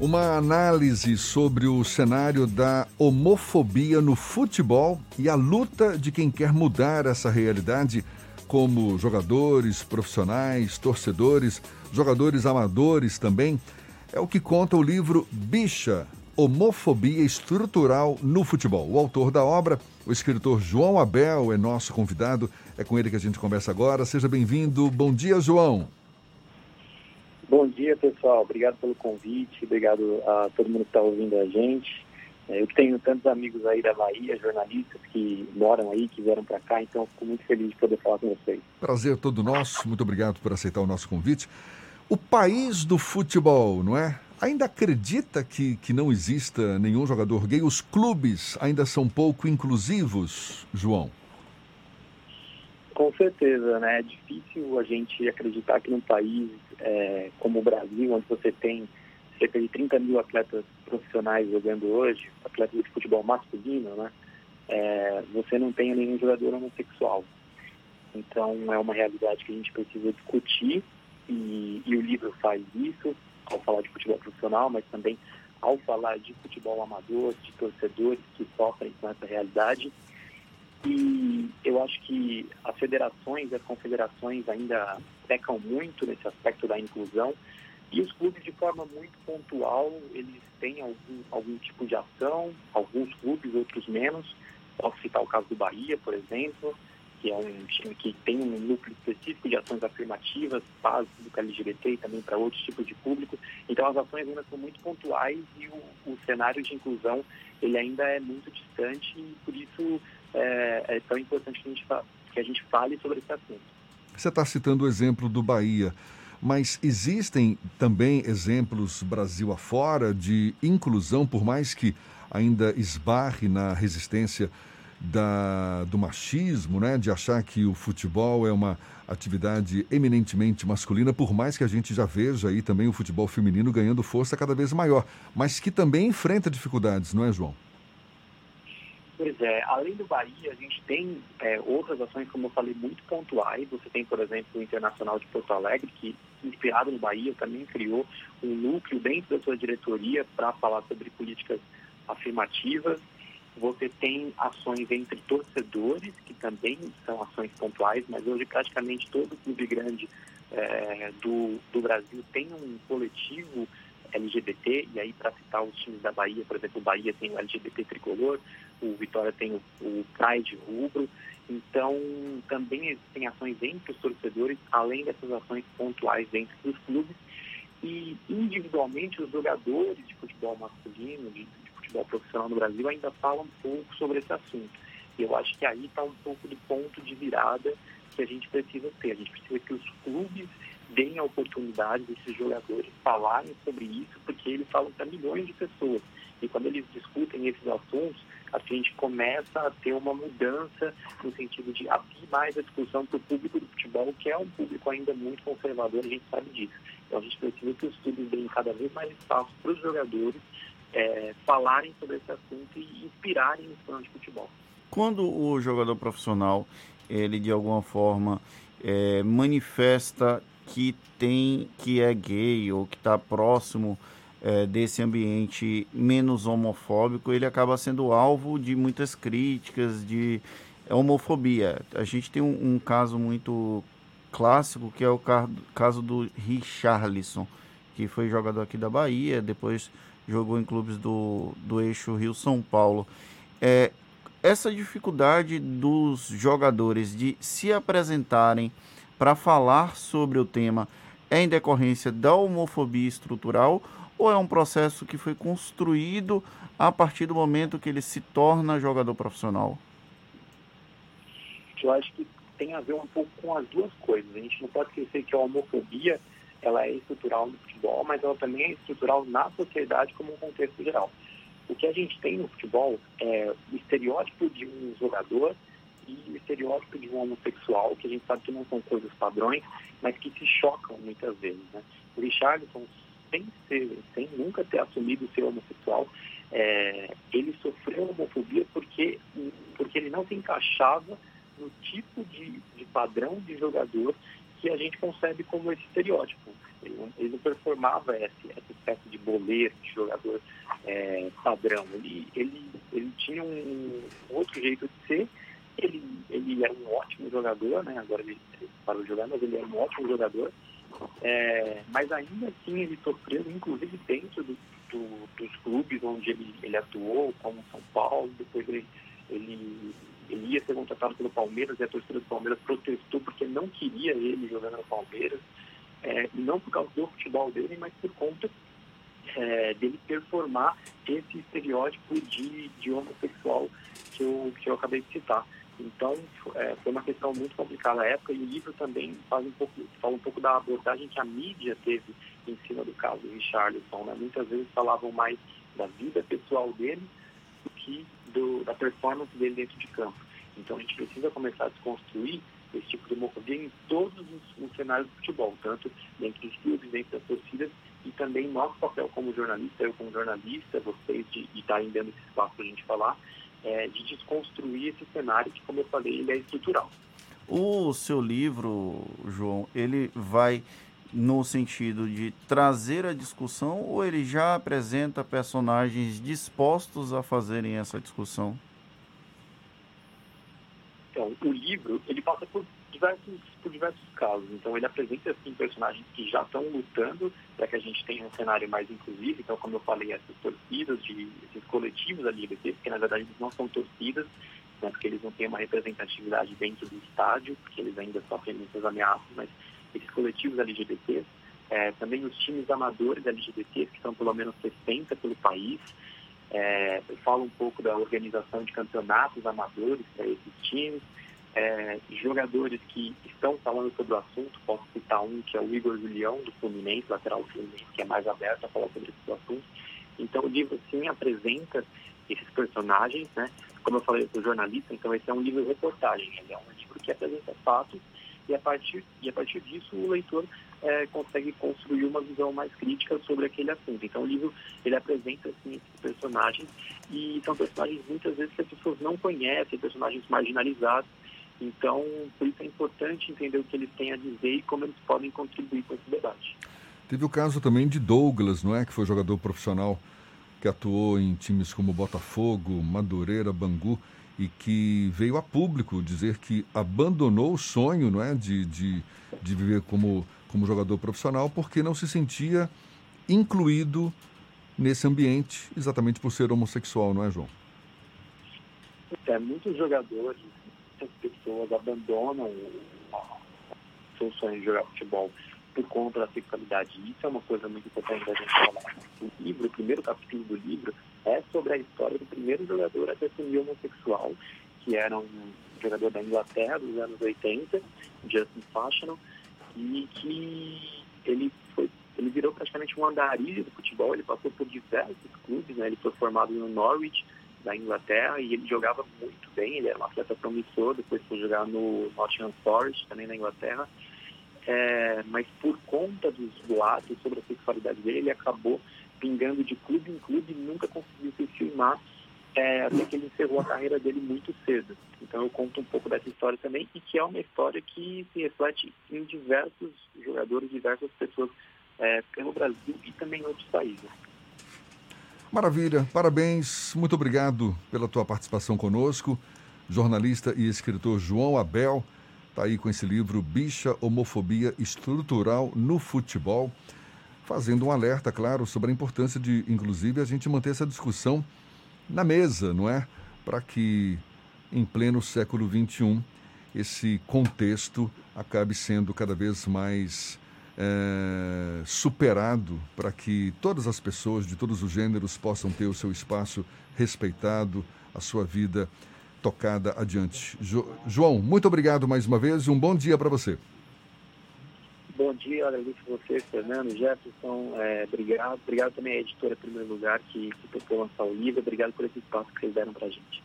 Uma análise sobre o cenário da homofobia no futebol e a luta de quem quer mudar essa realidade, como jogadores, profissionais, torcedores, jogadores amadores também, é o que conta o livro Bicha, Homofobia Estrutural no Futebol. O autor da obra, o escritor João Abel, é nosso convidado. É com ele que a gente conversa agora. Seja bem-vindo. Bom dia, João. Dia, pessoal. Obrigado pelo convite. Obrigado a todo mundo que está ouvindo a gente. É, eu tenho tantos amigos aí da Bahia, jornalistas que moram aí, que vieram para cá, então fico muito feliz de poder falar com vocês. Prazer todo nosso. Muito obrigado por aceitar o nosso convite. O país do futebol, não é? Ainda acredita que, que não exista nenhum jogador gay? Os clubes ainda são pouco inclusivos, João? Com certeza, né? É difícil a gente acreditar que num país é, como o Brasil, onde você tem cerca de 30 mil atletas profissionais jogando hoje, atletas de futebol masculino, né? É, você não tenha nenhum jogador homossexual. Então é uma realidade que a gente precisa discutir e, e o livro faz isso ao falar de futebol profissional, mas também ao falar de futebol amador, de torcedores que sofrem com essa realidade e eu acho que as federações e as confederações ainda pecam muito nesse aspecto da inclusão. E os clubes, de forma muito pontual, eles têm algum, algum tipo de ação, alguns clubes, outros menos. Posso citar o caso do Bahia, por exemplo, que é um time que tem um núcleo específico de ações afirmativas, para do LGBT e também para outros tipos de público. Então as ações ainda são muito pontuais e o, o cenário de inclusão ele ainda é muito distante e por isso é, é tão importante que a, gente que a gente fale sobre esse assunto. Você está citando o exemplo do Bahia, mas existem também exemplos Brasil afora de inclusão, por mais que ainda esbarre na resistência da, do machismo, né? de achar que o futebol é uma atividade eminentemente masculina, por mais que a gente já veja aí também o futebol feminino ganhando força cada vez maior, mas que também enfrenta dificuldades, não é, João? Pois é, além do Bahia, a gente tem é, outras ações, como eu falei, muito pontuais. Você tem, por exemplo, o Internacional de Porto Alegre, que, inspirado no Bahia, também criou um núcleo dentro da sua diretoria para falar sobre políticas afirmativas. Você tem ações entre torcedores, que também são ações pontuais, mas hoje praticamente todo clube grande é, do, do Brasil tem um coletivo LGBT, e aí para citar os times da Bahia, por exemplo, o Bahia tem o LGBT tricolor, o Vitória tem o, Pride rubro, então também existem ações entre os torcedores, além dessas ações pontuais dentro dos clubes, e individualmente os jogadores de futebol masculino, de, de futebol profissional no Brasil ainda falam um pouco sobre esse assunto. E eu acho que aí está um pouco do ponto de virada que a gente precisa ter. A gente precisa que os clubes deem a oportunidade desses jogadores falarem sobre isso, porque eles falam para milhões de pessoas. E quando eles discutem esses assuntos, a gente começa a ter uma mudança no sentido de abrir mais a discussão para o público do futebol, que é um público ainda muito conservador, a gente sabe disso. Então a gente precisa que os clubes deem cada vez mais espaço para os jogadores é, falarem sobre esse assunto e inspirarem os fãs de futebol. Quando o jogador profissional, ele de alguma forma é, manifesta que tem que é gay ou que está próximo é, desse ambiente menos homofóbico, ele acaba sendo alvo de muitas críticas de homofobia. A gente tem um, um caso muito clássico que é o caso do Richarlison, que foi jogador aqui da Bahia, depois jogou em clubes do, do eixo Rio-São Paulo. É, essa dificuldade dos jogadores de se apresentarem para falar sobre o tema é em decorrência da homofobia estrutural ou é um processo que foi construído a partir do momento que ele se torna jogador profissional? Eu acho que tem a ver um pouco com as duas coisas. A gente não pode esquecer que a homofobia ela é estrutural no futebol, mas ela também é estrutural na sociedade como um contexto geral. O que a gente tem no futebol é o estereótipo de um jogador e estereótipo de um homossexual, que a gente sabe que não são coisas padrões, mas que se chocam muitas vezes. Né? O Richardson, sem, ser, sem nunca ter assumido ser homossexual, é, ele sofreu homofobia porque, porque ele não se encaixava no tipo de, de padrão de jogador que a gente concebe como esse estereótipo. Ele, não performava essa, essa espécie de boleiro, de jogador é, padrão. Ele, ele, ele tinha um, outro jeito de ser. Ele, ele era um ótimo jogador, né? Agora ele, parou de jogar, mas ele era um ótimo jogador. É, mas ainda assim ele sofreu, inclusive dentro do, do, dos clubes onde ele, ele atuou, como São Paulo, depois ele, ele, ele ia ser contratado pelo Palmeiras e a torcida do Palmeiras protestou porque não queria ele jogando no Palmeiras, é, não por causa do futebol dele, mas por conta é, dele performar esse estereótipo de, de homossexual que eu, que eu acabei de citar. Então, é, foi uma questão muito complicada na época e o livro também faz um pouco, fala um pouco da abordagem que a mídia teve em cima do caso do Richarlison. Né? Muitas vezes falavam mais da vida pessoal dele do que do, da performance dele dentro de campo. Então, a gente precisa começar a desconstruir esse tipo de homofobia em todos os, os cenários do futebol, tanto dentro dos clubes, dentro das torcidas e também nosso papel como jornalista, eu como jornalista, vocês de estarem dando esse espaço para a gente falar, é, de desconstruir esse cenário que, como eu falei, ele é estrutural. O seu livro, João, ele vai no sentido de trazer a discussão ou ele já apresenta personagens dispostos a fazerem essa discussão? Então, o livro, ele passa por diversos, por diversos casos. Então, ele apresenta, assim, personagens que já estão lutando para que a gente tenha um cenário mais inclusivo. Então, como eu falei, essas torcidas, de, esses coletivos LGBT, que na verdade eles não são torcidas, né, porque eles não têm uma representatividade dentro do estádio, porque eles ainda sofrem muitas ameaças, mas esses coletivos LGBTs, é, também os times amadores LGBTs, que são pelo menos 60 pelo país, é, fala um pouco da organização de campeonatos amadores para esses times, é, jogadores que estão falando sobre o assunto, posso citar um que é o Igor Julião, do Fluminense, lateral Fluminense, que é mais aberto a falar sobre esse assunto. Então o livro sim apresenta esses personagens, né? Como eu falei, eu sou jornalista, então esse é um livro de reportagem, ele é um livro que apresenta fatos e a partir, e a partir disso o leitor é, consegue construir uma visão mais crítica sobre aquele assunto. Então o livro ele apresenta assim, esses personagens e são personagens muitas vezes que as pessoas não conhecem, personagens marginalizados. Então, por isso é importante entender o que eles têm a dizer e como eles podem contribuir com esse debate. Teve o caso também de Douglas, não é, que foi jogador profissional que atuou em times como Botafogo, Madureira, Bangu e que veio a público dizer que abandonou o sonho não é, de, de, de viver como, como jogador profissional porque não se sentia incluído nesse ambiente, exatamente por ser homossexual, não é, João? É, muitos jogadores, muitas pessoas abandonam o seu sonho de jogar futebol por conta da sexualidade. Isso é uma coisa muito importante da gente falar. O livro, o primeiro capítulo do livro, é sobre a história do primeiro jogador a se assumir homossexual, que era um jogador da Inglaterra dos anos 80, Justin Fashiono, e que ele foi ele virou praticamente um andarilho do futebol, ele passou por diversos clubes, né? ele foi formado no Norwich, da Inglaterra, e ele jogava muito bem, ele era um atleta promissor, depois foi jogar no Nottingham Forest, também na Inglaterra, é, mas por conta dos boatos sobre a sexualidade dele, ele acabou pingando de clube em clube e nunca conseguiu se firmar é, até que ele encerrou a carreira dele muito cedo. Então eu conto um pouco dessa história também e que é uma história que se reflete em diversos jogadores, diversas pessoas é, pelo Brasil e também em outros países. Maravilha, parabéns, muito obrigado pela tua participação conosco. Jornalista e escritor João Abel está aí com esse livro Bicha Homofobia Estrutural no Futebol fazendo um alerta, claro, sobre a importância de, inclusive, a gente manter essa discussão na mesa, não é? Para que, em pleno século XXI, esse contexto acabe sendo cada vez mais é, superado para que todas as pessoas de todos os gêneros possam ter o seu espaço respeitado, a sua vida tocada adiante. Jo João, muito obrigado mais uma vez e um bom dia para você. Bom dia, agradeço a você, Fernando, Jefferson, é, obrigado. Obrigado também à editora, em primeiro lugar, que, que topou lançar o livro. Obrigado por esse espaço que vocês deram para a gente.